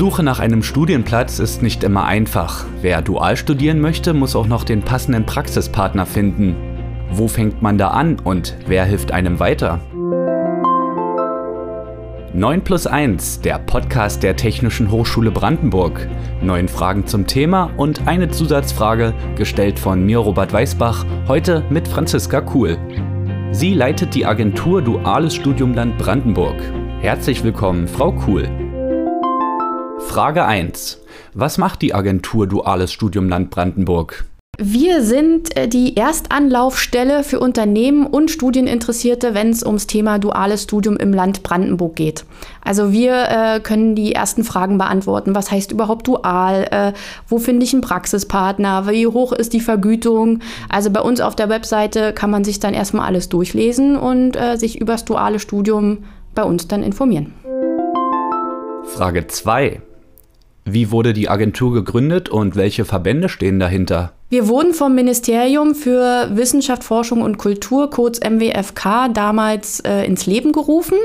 Suche nach einem Studienplatz ist nicht immer einfach. Wer dual studieren möchte, muss auch noch den passenden Praxispartner finden. Wo fängt man da an und wer hilft einem weiter? 9 plus 1, der Podcast der Technischen Hochschule Brandenburg. Neun Fragen zum Thema und eine Zusatzfrage, gestellt von mir, Robert Weißbach, heute mit Franziska Kuhl. Sie leitet die Agentur Duales Studium Land Brandenburg. Herzlich willkommen, Frau Kuhl. Frage 1. Was macht die Agentur Duales Studium Land Brandenburg? Wir sind äh, die Erstanlaufstelle für Unternehmen und Studieninteressierte, wenn es ums Thema duales Studium im Land Brandenburg geht. Also wir äh, können die ersten Fragen beantworten. Was heißt überhaupt dual? Äh, wo finde ich einen Praxispartner? Wie hoch ist die Vergütung? Also bei uns auf der Webseite kann man sich dann erstmal alles durchlesen und äh, sich über das duale Studium bei uns dann informieren. Frage 2. Wie wurde die Agentur gegründet und welche Verbände stehen dahinter? Wir wurden vom Ministerium für Wissenschaft, Forschung und Kultur, kurz MWFK, damals äh, ins Leben gerufen.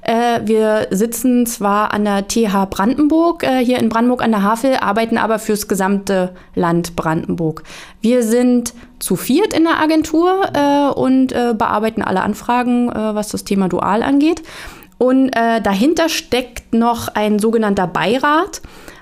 Äh, wir sitzen zwar an der TH Brandenburg, äh, hier in Brandenburg an der Havel, arbeiten aber fürs gesamte Land Brandenburg. Wir sind zu viert in der Agentur äh, und äh, bearbeiten alle Anfragen, äh, was das Thema Dual angeht. Und dahinter steckt noch ein sogenannter Beirat.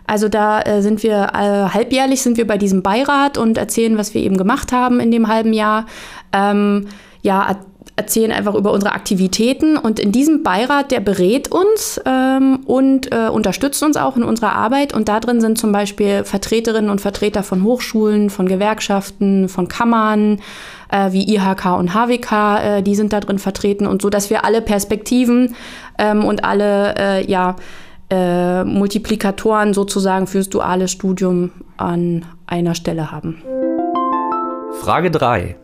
Also da äh, sind wir äh, halbjährlich sind wir bei diesem Beirat und erzählen, was wir eben gemacht haben in dem halben Jahr. Ähm, ja, erzählen einfach über unsere Aktivitäten und in diesem Beirat, der berät uns ähm, und äh, unterstützt uns auch in unserer Arbeit und da drin sind zum Beispiel Vertreterinnen und Vertreter von Hochschulen, von Gewerkschaften, von Kammern, äh, wie IHK und HWK, äh, die sind da drin vertreten und so, dass wir alle Perspektiven ähm, und alle, äh, ja, äh, Multiplikatoren sozusagen fürs duale Studium an einer Stelle haben. Frage 3.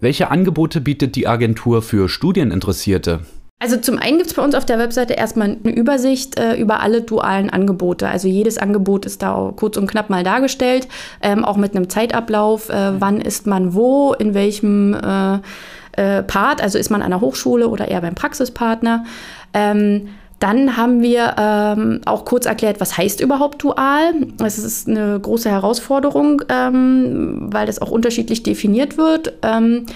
Welche Angebote bietet die Agentur für Studieninteressierte? Also zum einen gibt es bei uns auf der Webseite erstmal eine Übersicht äh, über alle dualen Angebote. Also jedes Angebot ist da kurz und knapp mal dargestellt, ähm, auch mit einem Zeitablauf. Äh, wann ist man wo, in welchem äh, äh Part, also ist man an der Hochschule oder eher beim Praxispartner. Ähm, dann haben wir ähm, auch kurz erklärt, was heißt überhaupt dual. Es ist eine große Herausforderung, ähm, weil das auch unterschiedlich definiert wird. Ähm,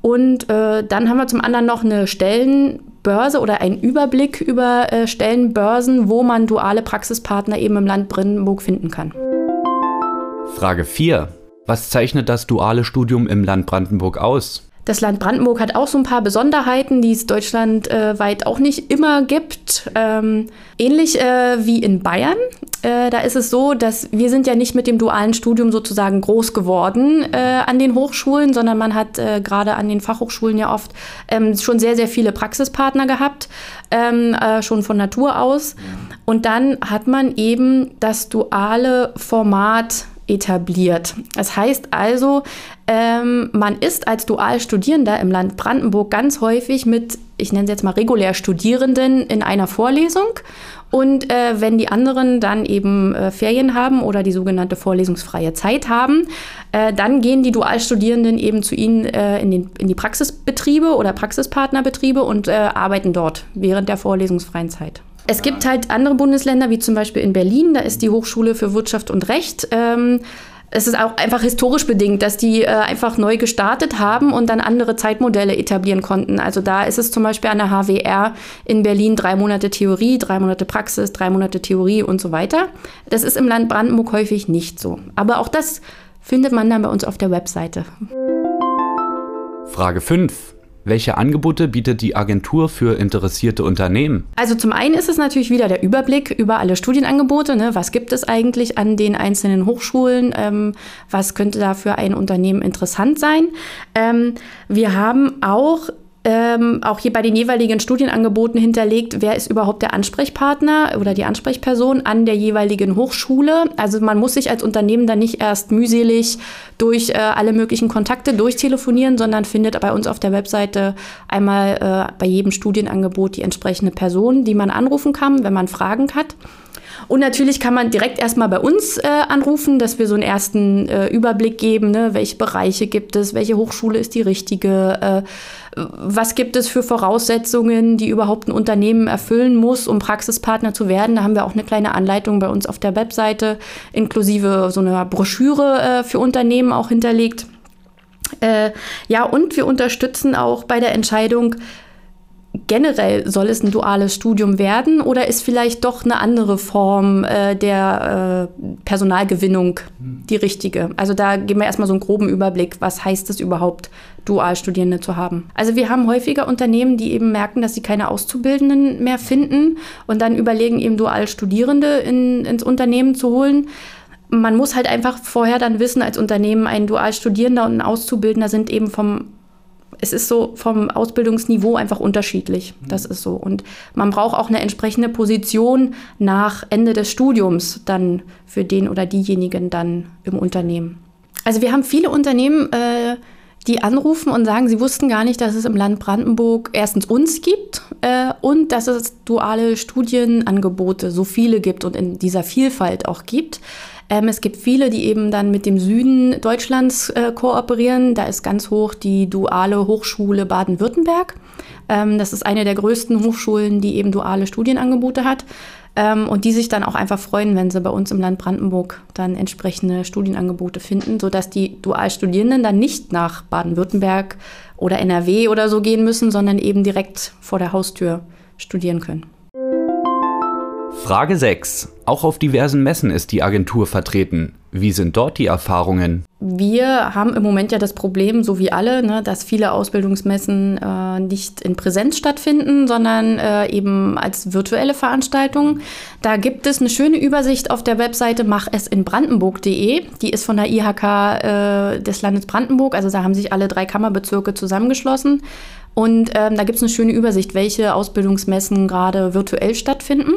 und äh, dann haben wir zum anderen noch eine Stellenbörse oder einen Überblick über äh, Stellenbörsen, wo man duale Praxispartner eben im Land Brandenburg finden kann. Frage 4. Was zeichnet das duale Studium im Land Brandenburg aus? Das Land Brandenburg hat auch so ein paar Besonderheiten, die es deutschlandweit äh, auch nicht immer gibt. Ähm, ähnlich äh, wie in Bayern. Äh, da ist es so, dass wir sind ja nicht mit dem dualen Studium sozusagen groß geworden an den Hochschulen, sondern man hat gerade an den Fachhochschulen ja oft ähm, schon sehr, sehr viele Praxispartner gehabt, ähm, äh, schon von Natur aus. Und dann hat man eben das duale Format etabliert. Das heißt also, ähm, man ist als Dualstudierender im Land Brandenburg ganz häufig mit, ich nenne es jetzt mal regulär Studierenden in einer Vorlesung. Und äh, wenn die anderen dann eben äh, Ferien haben oder die sogenannte vorlesungsfreie Zeit haben, äh, dann gehen die Dualstudierenden eben zu ihnen äh, in, den, in die Praxisbetriebe oder Praxispartnerbetriebe und äh, arbeiten dort während der vorlesungsfreien Zeit. Es gibt halt andere Bundesländer, wie zum Beispiel in Berlin, da ist die Hochschule für Wirtschaft und Recht. Ähm, es ist auch einfach historisch bedingt, dass die äh, einfach neu gestartet haben und dann andere Zeitmodelle etablieren konnten. Also da ist es zum Beispiel an der HWR in Berlin drei Monate Theorie, drei Monate Praxis, drei Monate Theorie und so weiter. Das ist im Land Brandenburg häufig nicht so. Aber auch das findet man dann bei uns auf der Webseite. Frage 5. Welche Angebote bietet die Agentur für interessierte Unternehmen? Also zum einen ist es natürlich wieder der Überblick über alle Studienangebote. Ne? Was gibt es eigentlich an den einzelnen Hochschulen? Ähm, was könnte da für ein Unternehmen interessant sein? Ähm, wir haben auch ähm, auch hier bei den jeweiligen Studienangeboten hinterlegt, wer ist überhaupt der Ansprechpartner oder die Ansprechperson an der jeweiligen Hochschule. Also man muss sich als Unternehmen dann nicht erst mühselig durch äh, alle möglichen Kontakte durchtelefonieren, sondern findet bei uns auf der Webseite einmal äh, bei jedem Studienangebot die entsprechende Person, die man anrufen kann, wenn man Fragen hat. Und natürlich kann man direkt erstmal bei uns äh, anrufen, dass wir so einen ersten äh, Überblick geben, ne? welche Bereiche gibt es, welche Hochschule ist die richtige, äh, was gibt es für Voraussetzungen, die überhaupt ein Unternehmen erfüllen muss, um Praxispartner zu werden. Da haben wir auch eine kleine Anleitung bei uns auf der Webseite, inklusive so einer Broschüre äh, für Unternehmen auch hinterlegt. Äh, ja, und wir unterstützen auch bei der Entscheidung, generell soll es ein duales Studium werden oder ist vielleicht doch eine andere Form äh, der äh, Personalgewinnung die richtige? Also da geben wir erstmal so einen groben Überblick, was heißt es überhaupt, Dualstudierende zu haben. Also wir haben häufiger Unternehmen, die eben merken, dass sie keine Auszubildenden mehr finden und dann überlegen, eben Dualstudierende in, ins Unternehmen zu holen man muss halt einfach vorher dann wissen, als Unternehmen, ein Dualstudierender und ein Auszubildender sind eben vom es ist so vom Ausbildungsniveau einfach unterschiedlich. Das ist so. Und man braucht auch eine entsprechende Position nach Ende des Studiums dann für den oder diejenigen dann im Unternehmen. Also wir haben viele Unternehmen, äh, die anrufen und sagen, sie wussten gar nicht, dass es im Land Brandenburg erstens uns gibt äh, und dass es duale Studienangebote so viele gibt und in dieser Vielfalt auch gibt. Ähm, es gibt viele, die eben dann mit dem Süden Deutschlands äh, kooperieren. Da ist ganz hoch die duale Hochschule Baden-Württemberg. Ähm, das ist eine der größten Hochschulen, die eben duale Studienangebote hat. Ähm, und die sich dann auch einfach freuen, wenn sie bei uns im Land Brandenburg dann entsprechende Studienangebote finden, sodass die Dualstudierenden dann nicht nach Baden-Württemberg oder NRW oder so gehen müssen, sondern eben direkt vor der Haustür studieren können. Frage 6. Auch auf diversen Messen ist die Agentur vertreten. Wie sind dort die Erfahrungen? Wir haben im Moment ja das Problem, so wie alle, ne, dass viele Ausbildungsmessen äh, nicht in Präsenz stattfinden, sondern äh, eben als virtuelle Veranstaltungen. Da gibt es eine schöne Übersicht auf der Webseite machesinbrandenburg.de. Die ist von der IHK äh, des Landes Brandenburg. Also da haben sich alle drei Kammerbezirke zusammengeschlossen. Und ähm, da gibt es eine schöne Übersicht, welche Ausbildungsmessen gerade virtuell stattfinden.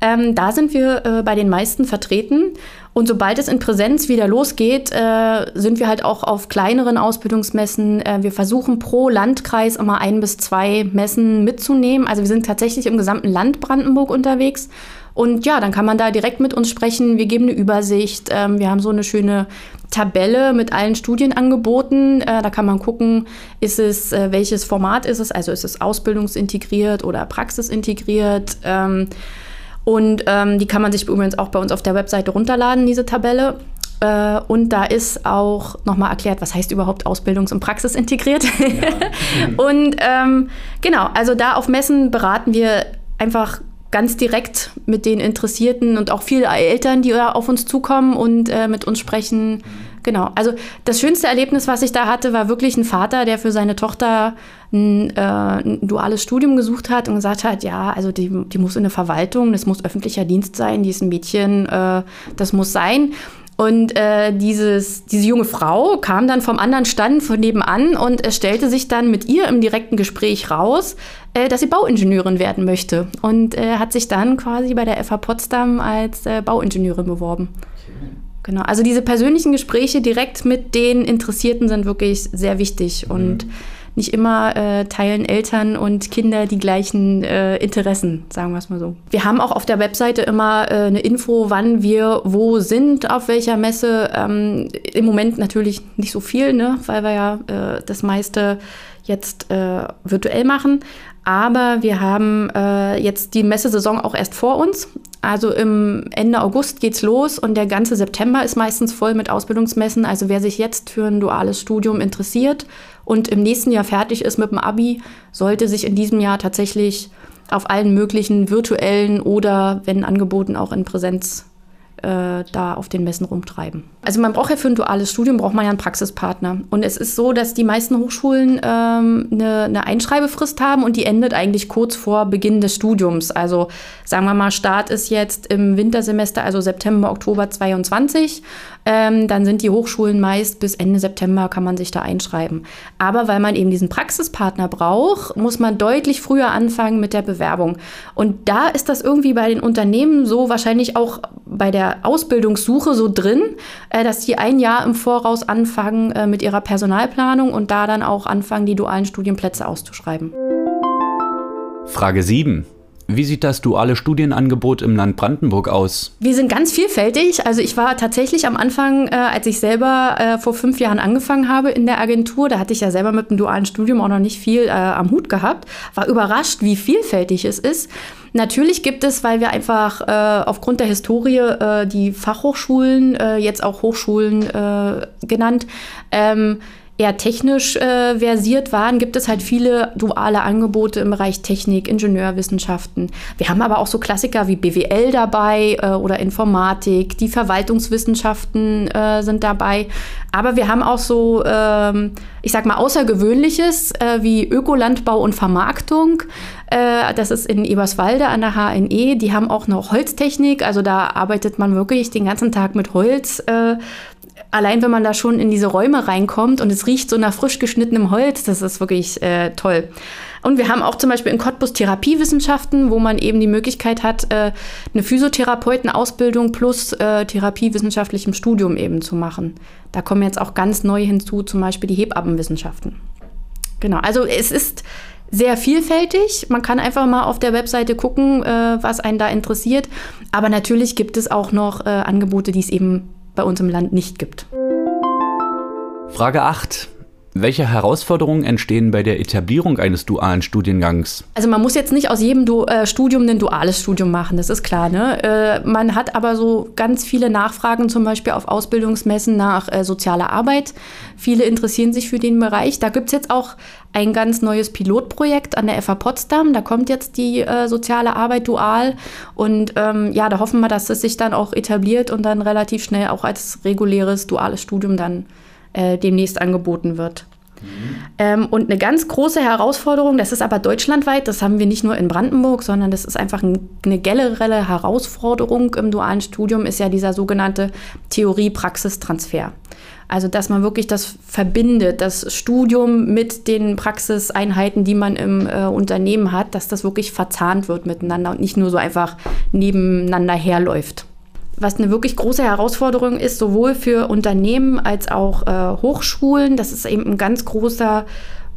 Ähm, da sind wir äh, bei den meisten vertreten. Und sobald es in Präsenz wieder losgeht, äh, sind wir halt auch auf kleineren Ausbildungsmessen. Äh, wir versuchen pro Landkreis immer ein bis zwei Messen mitzunehmen. Also wir sind tatsächlich im gesamten Land Brandenburg unterwegs. Und ja, dann kann man da direkt mit uns sprechen. Wir geben eine Übersicht. Ähm, wir haben so eine schöne Tabelle mit allen Studienangeboten. Äh, da kann man gucken, ist es, äh, welches Format ist es? Also ist es ausbildungsintegriert oder praxisintegriert? Ähm, und ähm, die kann man sich übrigens auch bei uns auf der Webseite runterladen, diese Tabelle. Äh, und da ist auch nochmal erklärt, was heißt überhaupt Ausbildungs- und Praxis integriert. Ja. und ähm, genau, also da auf Messen beraten wir einfach ganz direkt mit den Interessierten und auch viele Eltern, die auf uns zukommen und äh, mit uns sprechen. Genau. Also das schönste Erlebnis, was ich da hatte, war wirklich ein Vater, der für seine Tochter ein, äh, ein duales Studium gesucht hat und gesagt hat, ja, also die, die muss in der Verwaltung, das muss öffentlicher Dienst sein, die ist ein Mädchen, äh, das muss sein. Und äh, dieses, diese junge Frau kam dann vom anderen Stand von nebenan und es stellte sich dann mit ihr im direkten Gespräch raus, äh, dass sie Bauingenieurin werden möchte. Und äh, hat sich dann quasi bei der FH Potsdam als äh, Bauingenieurin beworben. Genau, also diese persönlichen Gespräche direkt mit den Interessierten sind wirklich sehr wichtig mhm. und nicht immer äh, teilen Eltern und Kinder die gleichen äh, Interessen, sagen wir es mal so. Wir haben auch auf der Webseite immer äh, eine Info, wann wir wo sind, auf welcher Messe. Ähm, Im Moment natürlich nicht so viel, ne, weil wir ja äh, das meiste jetzt äh, virtuell machen. Aber wir haben äh, jetzt die Messesaison auch erst vor uns. Also im Ende August geht's los und der ganze September ist meistens voll mit Ausbildungsmessen. Also wer sich jetzt für ein duales Studium interessiert und im nächsten Jahr fertig ist mit dem Abi, sollte sich in diesem Jahr tatsächlich auf allen möglichen virtuellen oder, wenn angeboten, auch in Präsenz äh, da auf den Messen rumtreiben. Also man braucht ja für ein duales Studium braucht man ja einen Praxispartner. Und es ist so, dass die meisten Hochschulen ähm, eine, eine Einschreibefrist haben und die endet eigentlich kurz vor Beginn des Studiums. Also sagen wir mal, Start ist jetzt im Wintersemester, also September, Oktober 22. Ähm, dann sind die Hochschulen meist bis Ende September kann man sich da einschreiben. Aber weil man eben diesen Praxispartner braucht, muss man deutlich früher anfangen mit der Bewerbung. Und da ist das irgendwie bei den Unternehmen so, wahrscheinlich auch bei der Ausbildungssuche so drin, äh, dass die ein Jahr im Voraus anfangen äh, mit ihrer Personalplanung und da dann auch anfangen, die dualen Studienplätze auszuschreiben. Frage 7. Wie sieht das duale Studienangebot im Land Brandenburg aus? Wir sind ganz vielfältig. Also ich war tatsächlich am Anfang, äh, als ich selber äh, vor fünf Jahren angefangen habe in der Agentur, da hatte ich ja selber mit dem dualen Studium auch noch nicht viel äh, am Hut gehabt, war überrascht, wie vielfältig es ist. Natürlich gibt es, weil wir einfach äh, aufgrund der Historie äh, die Fachhochschulen, äh, jetzt auch Hochschulen genannt, ähm, eher technisch äh, versiert waren, gibt es halt viele duale Angebote im Bereich Technik, Ingenieurwissenschaften. Wir haben aber auch so Klassiker wie BWL dabei äh, oder Informatik, die Verwaltungswissenschaften äh, sind dabei. Aber wir haben auch so, ähm, ich sag mal, Außergewöhnliches äh, wie Ökolandbau und Vermarktung. Äh, das ist in Eberswalde an der HNE. Die haben auch noch Holztechnik, also da arbeitet man wirklich den ganzen Tag mit Holz äh, allein wenn man da schon in diese Räume reinkommt und es riecht so nach frisch geschnittenem Holz, das ist wirklich äh, toll. Und wir haben auch zum Beispiel in Cottbus Therapiewissenschaften, wo man eben die Möglichkeit hat, äh, eine Physiotherapeutenausbildung plus äh, therapiewissenschaftlichem Studium eben zu machen. Da kommen jetzt auch ganz neu hinzu, zum Beispiel die Hebammenwissenschaften. Genau, also es ist sehr vielfältig. Man kann einfach mal auf der Webseite gucken, äh, was einen da interessiert. Aber natürlich gibt es auch noch äh, Angebote, die es eben bei uns im Land nicht gibt. Frage 8. Welche Herausforderungen entstehen bei der Etablierung eines dualen Studiengangs? Also man muss jetzt nicht aus jedem du äh, Studium ein duales Studium machen, das ist klar. Ne? Äh, man hat aber so ganz viele Nachfragen, zum Beispiel auf Ausbildungsmessen nach äh, sozialer Arbeit. Viele interessieren sich für den Bereich. Da gibt es jetzt auch ein ganz neues Pilotprojekt an der FA Potsdam. Da kommt jetzt die äh, soziale Arbeit dual. Und ähm, ja, da hoffen wir, dass es sich dann auch etabliert und dann relativ schnell auch als reguläres duales Studium dann äh, demnächst angeboten wird. Mhm. Ähm, und eine ganz große Herausforderung, das ist aber deutschlandweit, das haben wir nicht nur in Brandenburg, sondern das ist einfach ein, eine generelle Herausforderung im dualen Studium, ist ja dieser sogenannte Theorie-Praxistransfer. Also, dass man wirklich das verbindet, das Studium mit den Praxiseinheiten, die man im äh, Unternehmen hat, dass das wirklich verzahnt wird miteinander und nicht nur so einfach nebeneinander herläuft was eine wirklich große Herausforderung ist, sowohl für Unternehmen als auch äh, Hochschulen. Das ist eben ein ganz großer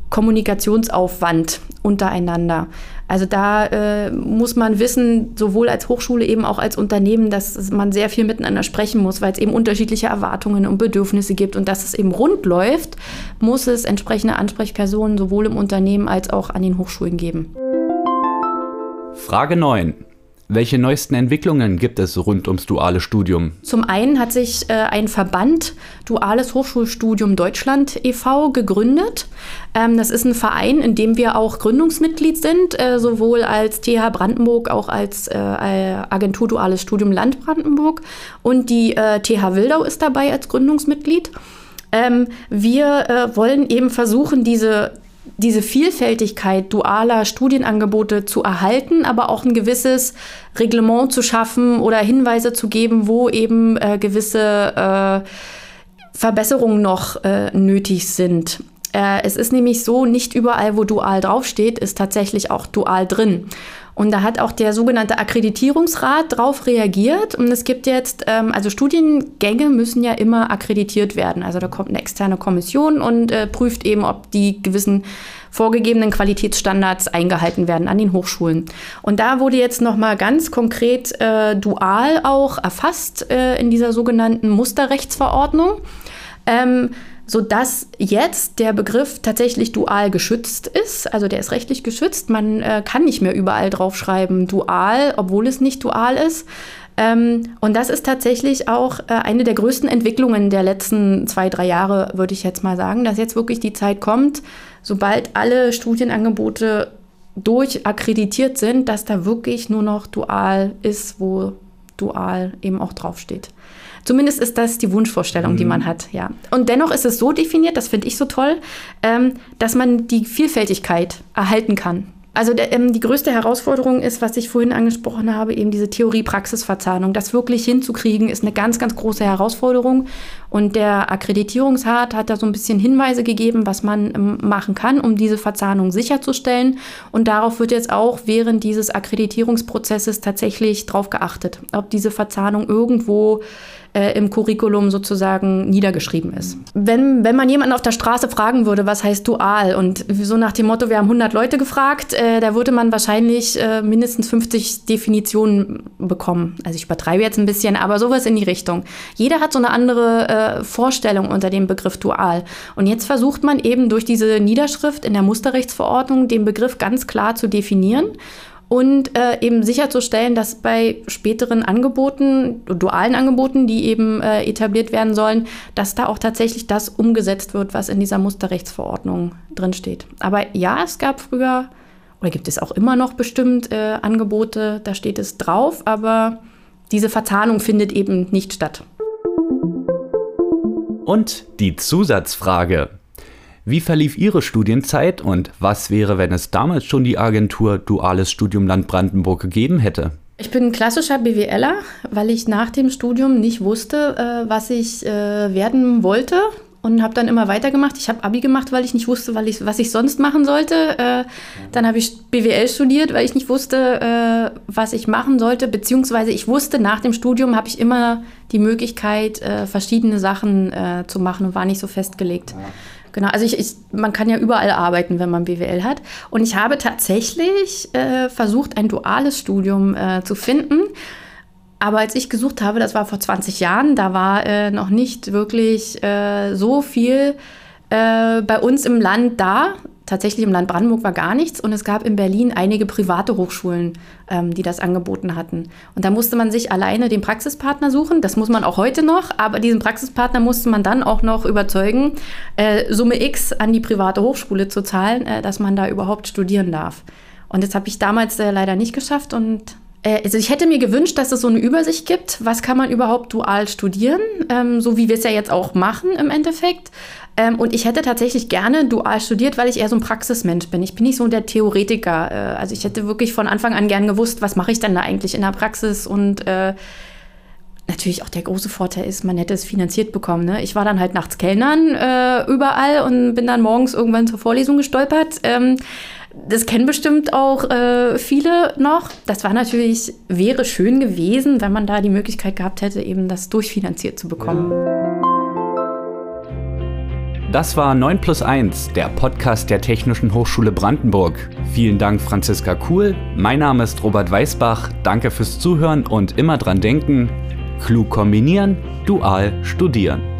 Kommunikationsaufwand untereinander. Also da äh, muss man wissen, sowohl als Hochschule eben auch als Unternehmen, dass man sehr viel miteinander sprechen muss, weil es eben unterschiedliche Erwartungen und Bedürfnisse gibt. Und dass es eben rund läuft, muss es entsprechende Ansprechpersonen sowohl im Unternehmen als auch an den Hochschulen geben. Frage 9. Welche neuesten Entwicklungen gibt es rund ums duale Studium? Zum einen hat sich äh, ein Verband Duales Hochschulstudium Deutschland e.V. gegründet. Ähm, das ist ein Verein, in dem wir auch Gründungsmitglied sind, äh, sowohl als TH Brandenburg, auch als äh, Agentur Duales Studium Land Brandenburg. Und die TH äh, Wildau ist dabei als Gründungsmitglied. Ähm, wir äh, wollen eben versuchen, diese diese Vielfältigkeit dualer Studienangebote zu erhalten, aber auch ein gewisses Reglement zu schaffen oder Hinweise zu geben, wo eben äh, gewisse äh, Verbesserungen noch äh, nötig sind. Äh, es ist nämlich so, nicht überall, wo dual draufsteht, ist tatsächlich auch dual drin. Und da hat auch der sogenannte Akkreditierungsrat darauf reagiert. Und es gibt jetzt, ähm, also Studiengänge müssen ja immer akkreditiert werden. Also da kommt eine externe Kommission und äh, prüft eben, ob die gewissen vorgegebenen Qualitätsstandards eingehalten werden an den Hochschulen. Und da wurde jetzt nochmal ganz konkret äh, dual auch erfasst äh, in dieser sogenannten Musterrechtsverordnung. Ähm, sodass jetzt der Begriff tatsächlich dual geschützt ist. Also der ist rechtlich geschützt. Man äh, kann nicht mehr überall draufschreiben dual, obwohl es nicht dual ist. Ähm, und das ist tatsächlich auch äh, eine der größten Entwicklungen der letzten zwei, drei Jahre, würde ich jetzt mal sagen, dass jetzt wirklich die Zeit kommt, sobald alle Studienangebote durchakkreditiert sind, dass da wirklich nur noch dual ist, wo dual eben auch draufsteht. Zumindest ist das die Wunschvorstellung, mhm. die man hat, ja. Und dennoch ist es so definiert, das finde ich so toll, ähm, dass man die Vielfältigkeit erhalten kann. Also der, ähm, die größte Herausforderung ist, was ich vorhin angesprochen habe, eben diese Theorie-Praxis-Verzahnung. Das wirklich hinzukriegen, ist eine ganz, ganz große Herausforderung. Und der Akkreditierungsrat hat da so ein bisschen Hinweise gegeben, was man ähm, machen kann, um diese Verzahnung sicherzustellen. Und darauf wird jetzt auch während dieses Akkreditierungsprozesses tatsächlich drauf geachtet, ob diese Verzahnung irgendwo äh, im Curriculum sozusagen niedergeschrieben ist. Wenn, wenn man jemanden auf der Straße fragen würde, was heißt dual und so nach dem Motto, wir haben 100 Leute gefragt, äh, da würde man wahrscheinlich äh, mindestens 50 Definitionen bekommen. Also ich übertreibe jetzt ein bisschen, aber sowas in die Richtung. Jeder hat so eine andere äh, Vorstellung unter dem Begriff dual. Und jetzt versucht man eben durch diese Niederschrift in der Musterrechtsverordnung den Begriff ganz klar zu definieren und äh, eben sicherzustellen, dass bei späteren Angeboten, dualen Angeboten, die eben äh, etabliert werden sollen, dass da auch tatsächlich das umgesetzt wird, was in dieser Musterrechtsverordnung drinsteht. Aber ja, es gab früher oder gibt es auch immer noch bestimmt äh, Angebote, da steht es drauf, aber diese Verzahnung findet eben nicht statt. Und die Zusatzfrage. Wie verlief Ihre Studienzeit und was wäre, wenn es damals schon die Agentur Duales Studium Land Brandenburg gegeben hätte? Ich bin ein klassischer BWLer, weil ich nach dem Studium nicht wusste, äh, was ich äh, werden wollte und habe dann immer weitergemacht. Ich habe Abi gemacht, weil ich nicht wusste, weil ich, was ich sonst machen sollte. Äh, dann habe ich BWL studiert, weil ich nicht wusste, äh, was ich machen sollte. Beziehungsweise ich wusste, nach dem Studium habe ich immer die Möglichkeit, äh, verschiedene Sachen zu machen und war nicht so festgelegt. Genau, also ich, ich, man kann ja überall arbeiten, wenn man BWL hat. Und ich habe tatsächlich äh, versucht, ein duales Studium äh, zu finden. Aber als ich gesucht habe, das war vor 20 Jahren, da war äh, noch nicht wirklich äh, so viel äh, bei uns im Land da. Tatsächlich im Land Brandenburg war gar nichts und es gab in Berlin einige private Hochschulen, ähm, die das angeboten hatten. Und da musste man sich alleine den Praxispartner suchen. Das muss man auch heute noch, aber diesen Praxispartner musste man dann auch noch überzeugen, äh, Summe X an die private Hochschule zu zahlen, äh, dass man da überhaupt studieren darf. Und das habe ich damals äh, leider nicht geschafft und also ich hätte mir gewünscht, dass es so eine Übersicht gibt, was kann man überhaupt dual studieren, ähm, so wie wir es ja jetzt auch machen im Endeffekt. Ähm, und ich hätte tatsächlich gerne dual studiert, weil ich eher so ein Praxismensch bin. Ich bin nicht so der Theoretiker. Äh, also ich hätte wirklich von Anfang an gern gewusst, was mache ich denn da eigentlich in der Praxis und äh, natürlich auch der große Vorteil ist, man hätte es finanziert bekommen. Ne? Ich war dann halt nachts Kellnern äh, überall und bin dann morgens irgendwann zur Vorlesung gestolpert. Ähm, das kennen bestimmt auch äh, viele noch. Das war natürlich, wäre schön gewesen, wenn man da die Möglichkeit gehabt hätte, eben das durchfinanziert zu bekommen. Das war 9 plus 1, der Podcast der Technischen Hochschule Brandenburg. Vielen Dank, Franziska Kuhl. Mein Name ist Robert Weißbach. Danke fürs Zuhören und immer dran denken: klug kombinieren, dual studieren.